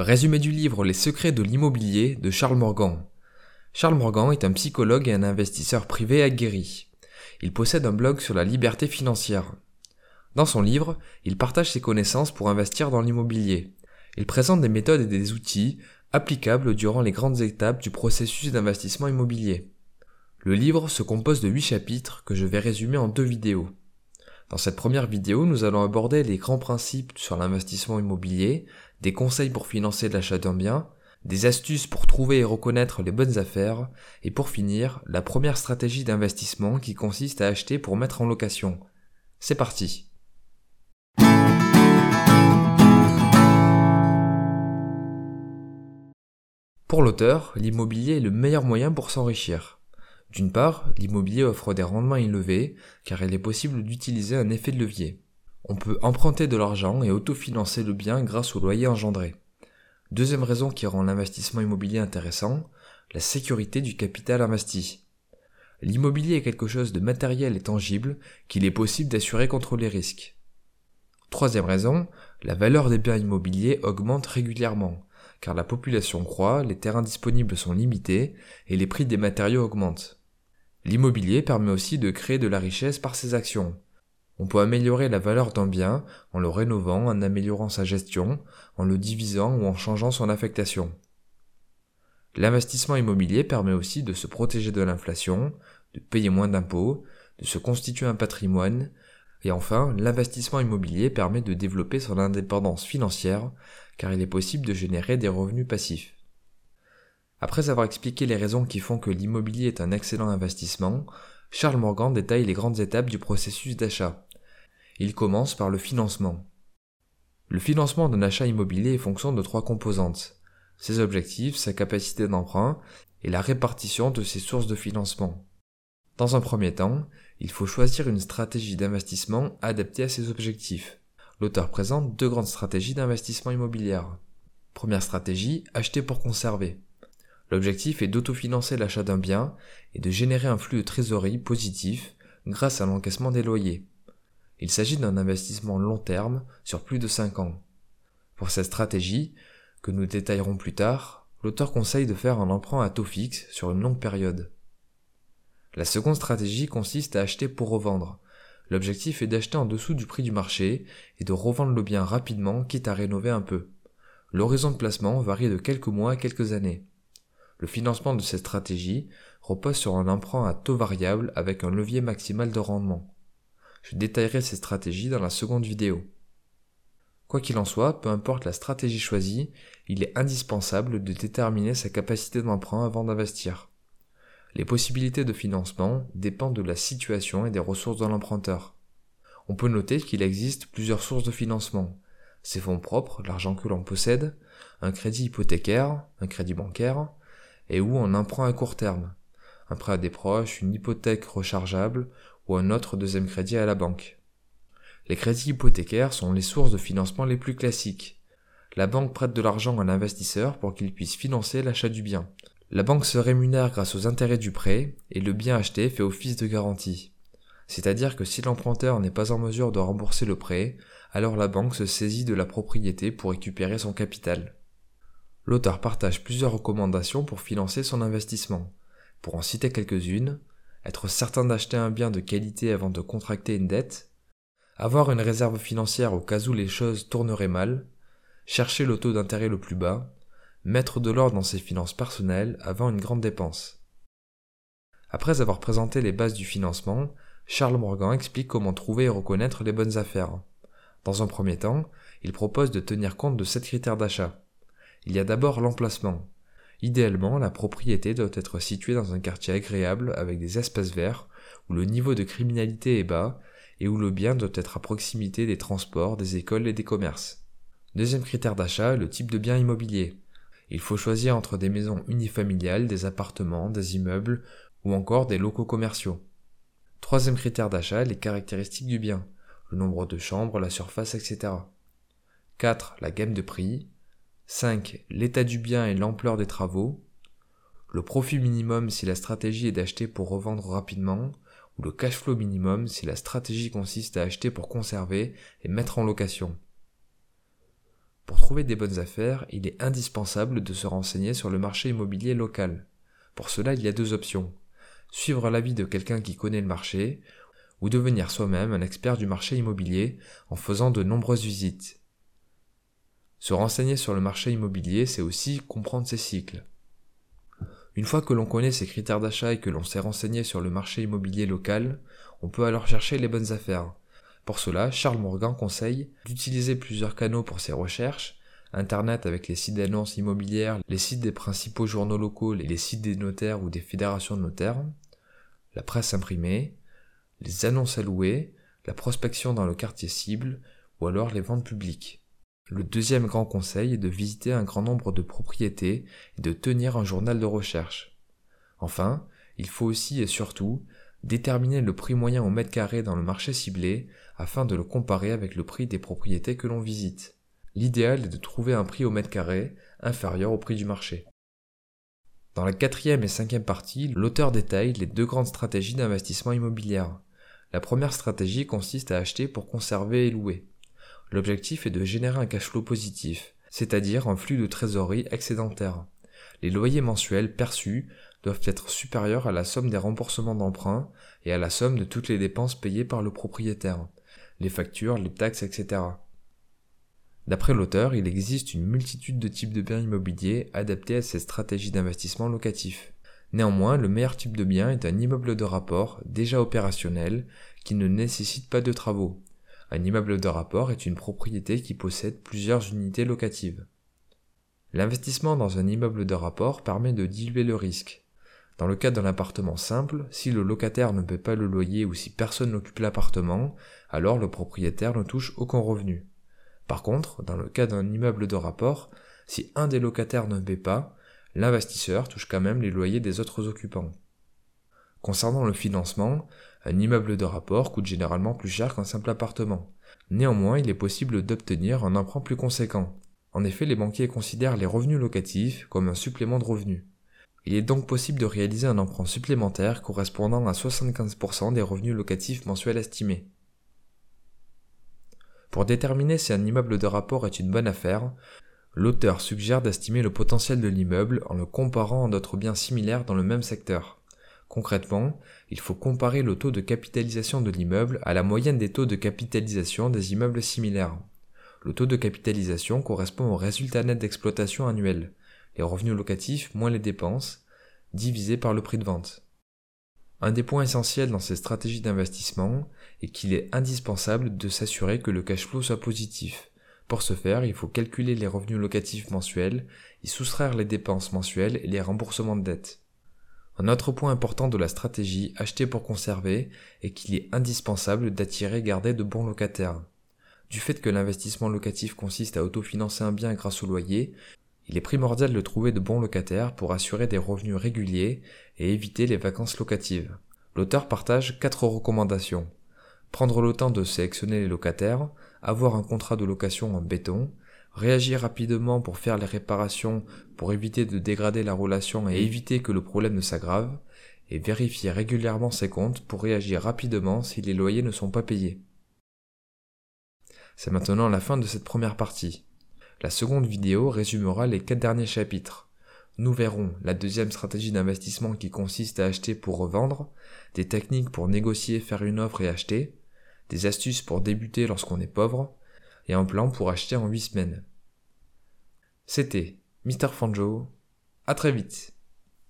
Résumé du livre Les secrets de l'immobilier de Charles Morgan. Charles Morgan est un psychologue et un investisseur privé aguerri. Il possède un blog sur la liberté financière. Dans son livre, il partage ses connaissances pour investir dans l'immobilier. Il présente des méthodes et des outils applicables durant les grandes étapes du processus d'investissement immobilier. Le livre se compose de 8 chapitres que je vais résumer en deux vidéos. Dans cette première vidéo, nous allons aborder les grands principes sur l'investissement immobilier, des conseils pour financer l'achat d'un bien, des astuces pour trouver et reconnaître les bonnes affaires, et pour finir, la première stratégie d'investissement qui consiste à acheter pour mettre en location. C'est parti. Pour l'auteur, l'immobilier est le meilleur moyen pour s'enrichir. D'une part, l'immobilier offre des rendements élevés car il est possible d'utiliser un effet de levier. On peut emprunter de l'argent et autofinancer le bien grâce au loyer engendré. Deuxième raison qui rend l'investissement immobilier intéressant, la sécurité du capital investi. L'immobilier est quelque chose de matériel et tangible qu'il est possible d'assurer contre les risques. Troisième raison, la valeur des biens immobiliers augmente régulièrement, car la population croît, les terrains disponibles sont limités et les prix des matériaux augmentent. L'immobilier permet aussi de créer de la richesse par ses actions. On peut améliorer la valeur d'un bien en le rénovant, en améliorant sa gestion, en le divisant ou en changeant son affectation. L'investissement immobilier permet aussi de se protéger de l'inflation, de payer moins d'impôts, de se constituer un patrimoine, et enfin, l'investissement immobilier permet de développer son indépendance financière, car il est possible de générer des revenus passifs. Après avoir expliqué les raisons qui font que l'immobilier est un excellent investissement, Charles Morgan détaille les grandes étapes du processus d'achat. Il commence par le financement. Le financement d'un achat immobilier est fonction de trois composantes. Ses objectifs, sa capacité d'emprunt et la répartition de ses sources de financement. Dans un premier temps, il faut choisir une stratégie d'investissement adaptée à ses objectifs. L'auteur présente deux grandes stratégies d'investissement immobilier. Première stratégie, acheter pour conserver. L'objectif est d'autofinancer l'achat d'un bien et de générer un flux de trésorerie positif grâce à l'encaissement des loyers. Il s'agit d'un investissement long terme sur plus de 5 ans. Pour cette stratégie, que nous détaillerons plus tard, l'auteur conseille de faire un emprunt à taux fixe sur une longue période. La seconde stratégie consiste à acheter pour revendre. L'objectif est d'acheter en dessous du prix du marché et de revendre le bien rapidement quitte à rénover un peu. L'horizon de placement varie de quelques mois à quelques années. Le financement de cette stratégie repose sur un emprunt à taux variable avec un levier maximal de rendement. Je détaillerai ces stratégies dans la seconde vidéo. Quoi qu'il en soit, peu importe la stratégie choisie, il est indispensable de déterminer sa capacité d'emprunt avant d'investir. Les possibilités de financement dépendent de la situation et des ressources de l'emprunteur. On peut noter qu'il existe plusieurs sources de financement. Ses fonds propres, l'argent que l'on possède, un crédit hypothécaire, un crédit bancaire, et ou un emprunt à court terme, un prêt à des proches, une hypothèque rechargeable ou un autre deuxième crédit à la banque. Les crédits hypothécaires sont les sources de financement les plus classiques. La banque prête de l'argent à l'investisseur pour qu'il puisse financer l'achat du bien. La banque se rémunère grâce aux intérêts du prêt et le bien acheté fait office de garantie. C'est-à-dire que si l'emprunteur n'est pas en mesure de rembourser le prêt, alors la banque se saisit de la propriété pour récupérer son capital. L'auteur partage plusieurs recommandations pour financer son investissement. Pour en citer quelques-unes, être certain d'acheter un bien de qualité avant de contracter une dette, avoir une réserve financière au cas où les choses tourneraient mal, chercher le taux d'intérêt le plus bas, mettre de l'ordre dans ses finances personnelles avant une grande dépense. Après avoir présenté les bases du financement, Charles Morgan explique comment trouver et reconnaître les bonnes affaires. Dans un premier temps, il propose de tenir compte de sept critères d'achat. Il y a d'abord l'emplacement. Idéalement, la propriété doit être située dans un quartier agréable avec des espaces verts, où le niveau de criminalité est bas et où le bien doit être à proximité des transports, des écoles et des commerces. Deuxième critère d'achat, le type de bien immobilier. Il faut choisir entre des maisons unifamiliales, des appartements, des immeubles ou encore des locaux commerciaux. Troisième critère d'achat, les caractéristiques du bien, le nombre de chambres, la surface, etc. 4. La gamme de prix. 5. L'état du bien et l'ampleur des travaux. Le profit minimum si la stratégie est d'acheter pour revendre rapidement, ou le cash flow minimum si la stratégie consiste à acheter pour conserver et mettre en location. Pour trouver des bonnes affaires, il est indispensable de se renseigner sur le marché immobilier local. Pour cela, il y a deux options. Suivre l'avis de quelqu'un qui connaît le marché, ou devenir soi-même un expert du marché immobilier en faisant de nombreuses visites. Se renseigner sur le marché immobilier, c'est aussi comprendre ses cycles. Une fois que l'on connaît ses critères d'achat et que l'on s'est renseigné sur le marché immobilier local, on peut alors chercher les bonnes affaires. Pour cela, Charles Morgan conseille d'utiliser plusieurs canaux pour ses recherches, Internet avec les sites d'annonces immobilières, les sites des principaux journaux locaux et les sites des notaires ou des fédérations de notaires, la presse imprimée, les annonces à louer, la prospection dans le quartier cible ou alors les ventes publiques. Le deuxième grand conseil est de visiter un grand nombre de propriétés et de tenir un journal de recherche. Enfin, il faut aussi et surtout déterminer le prix moyen au mètre carré dans le marché ciblé afin de le comparer avec le prix des propriétés que l'on visite. L'idéal est de trouver un prix au mètre carré inférieur au prix du marché. Dans la quatrième et cinquième partie, l'auteur détaille les deux grandes stratégies d'investissement immobilier. La première stratégie consiste à acheter pour conserver et louer. L'objectif est de générer un cash flow positif, c'est-à-dire un flux de trésorerie excédentaire. Les loyers mensuels perçus doivent être supérieurs à la somme des remboursements d'emprunts et à la somme de toutes les dépenses payées par le propriétaire, les factures, les taxes, etc. D'après l'auteur, il existe une multitude de types de biens immobiliers adaptés à ces stratégies d'investissement locatif. Néanmoins, le meilleur type de bien est un immeuble de rapport déjà opérationnel qui ne nécessite pas de travaux. Un immeuble de rapport est une propriété qui possède plusieurs unités locatives. L'investissement dans un immeuble de rapport permet de diluer le risque. Dans le cas d'un appartement simple, si le locataire ne paie pas le loyer ou si personne n'occupe l'appartement, alors le propriétaire ne touche aucun revenu. Par contre, dans le cas d'un immeuble de rapport, si un des locataires ne paie pas, l'investisseur touche quand même les loyers des autres occupants. Concernant le financement, un immeuble de rapport coûte généralement plus cher qu'un simple appartement. Néanmoins, il est possible d'obtenir un emprunt plus conséquent. En effet, les banquiers considèrent les revenus locatifs comme un supplément de revenus. Il est donc possible de réaliser un emprunt supplémentaire correspondant à 75% des revenus locatifs mensuels estimés. Pour déterminer si un immeuble de rapport est une bonne affaire, l'auteur suggère d'estimer le potentiel de l'immeuble en le comparant à d'autres biens similaires dans le même secteur. Concrètement, il faut comparer le taux de capitalisation de l'immeuble à la moyenne des taux de capitalisation des immeubles similaires. Le taux de capitalisation correspond au résultat net d'exploitation annuel, les revenus locatifs moins les dépenses, divisé par le prix de vente. Un des points essentiels dans ces stratégies d'investissement est qu'il est indispensable de s'assurer que le cash flow soit positif. Pour ce faire, il faut calculer les revenus locatifs mensuels, y soustraire les dépenses mensuelles et les remboursements de dettes. Un autre point important de la stratégie acheter pour conserver est qu'il est indispensable d'attirer et garder de bons locataires. Du fait que l'investissement locatif consiste à autofinancer un bien grâce au loyer, il est primordial de trouver de bons locataires pour assurer des revenus réguliers et éviter les vacances locatives. L'auteur partage quatre recommandations. Prendre le temps de sélectionner les locataires, avoir un contrat de location en béton, réagir rapidement pour faire les réparations pour éviter de dégrader la relation et éviter que le problème ne s'aggrave, et vérifier régulièrement ses comptes pour réagir rapidement si les loyers ne sont pas payés. C'est maintenant la fin de cette première partie. La seconde vidéo résumera les quatre derniers chapitres. Nous verrons la deuxième stratégie d'investissement qui consiste à acheter pour revendre, des techniques pour négocier, faire une offre et acheter, des astuces pour débuter lorsqu'on est pauvre, et un plan pour acheter en 8 semaines. C'était Mr. Fanjo. À très vite.